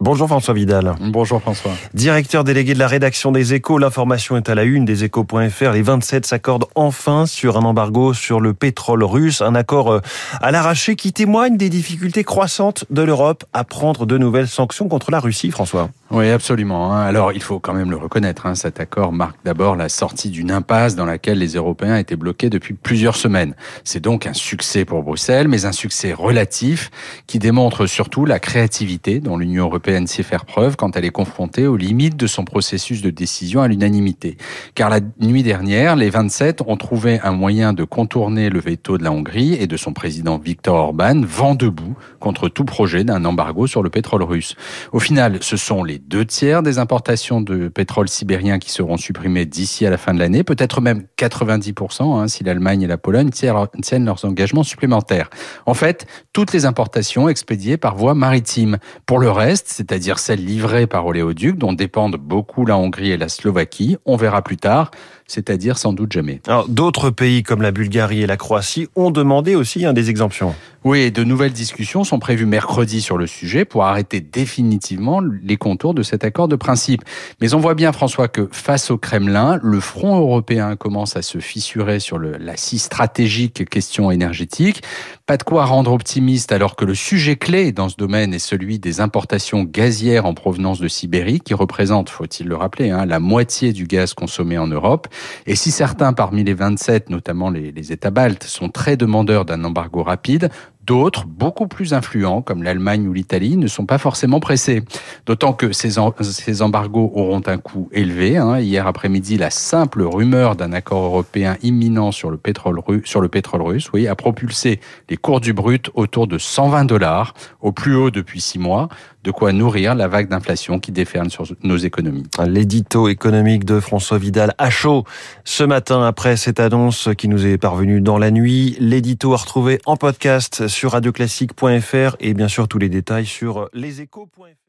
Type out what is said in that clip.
Bonjour François Vidal. Bonjour François. Directeur délégué de la rédaction des échos, l'information est à la une des échos.fr. Les 27 s'accordent enfin sur un embargo sur le pétrole russe, un accord euh, à l'arraché qui témoigne des difficultés croissantes de l'Europe à prendre de nouvelles sanctions contre la Russie, François. Oui, absolument. hein. Alors, il faut quand même le reconnaître, hein, cet accord marque d'abord la sortie d'une impasse dans laquelle les Européens étaient bloqués depuis plusieurs semaines. C'est donc un succès pour Bruxelles, mais un succès relatif qui démontre surtout la créativité dont l'Union européenne sait faire preuve quand elle est confrontée aux limites de son processus de décision à l'unanimité. Car la nuit dernière, les 27 ont trouvé un moyen de contourner le veto de la Hongrie et de son président Viktor Orban, vent debout contre tout projet d'un embargo sur le pétrole russe. Au final, ce sont les deux tiers des importations de pétrole sibérien qui seront supprimées d'ici à la fin de l'année, peut-être même 90% hein, si l'Allemagne et la Pologne tiennent leurs engagements supplémentaires. En fait, toutes les importations expédiées par voie maritime. Pour le reste, c'est-à-dire celles livrées par oléoduc, dont dépendent beaucoup la Hongrie et la Slovaquie, on verra plus tard, c'est-à-dire sans doute jamais. D'autres pays comme la Bulgarie et la Croatie ont demandé aussi hein, des exemptions. Oui, de nouvelles discussions sont prévues mercredi sur le sujet pour arrêter définitivement les contours de cet accord de principe. Mais on voit bien, François, que face au Kremlin, le front européen commence à se fissurer sur le, la si stratégique question énergétique. Pas de quoi rendre optimiste alors que le sujet clé dans ce domaine est celui des importations gazières en provenance de Sibérie, qui représentent, faut-il le rappeler, hein, la moitié du gaz consommé en Europe. Et si certains parmi les 27, notamment les États baltes, sont très demandeurs d'un embargo rapide, D'autres, beaucoup plus influents, comme l'Allemagne ou l'Italie, ne sont pas forcément pressés. D'autant que ces, ces embargos auront un coût élevé. hein. Hier après-midi, la simple rumeur d'un accord européen imminent sur le pétrole, ru- sur le pétrole russe oui, a propulsé les cours du brut autour de 120 dollars, au plus haut depuis six mois, de quoi nourrir la vague d'inflation qui déferle sur nos économies. L'édito économique de François Vidal à chaud ce matin après cette annonce qui nous est parvenue dans la nuit. L'édito à retrouver en podcast sur radioclassique.fr et bien sûr tous les détails sur leséchos.fr.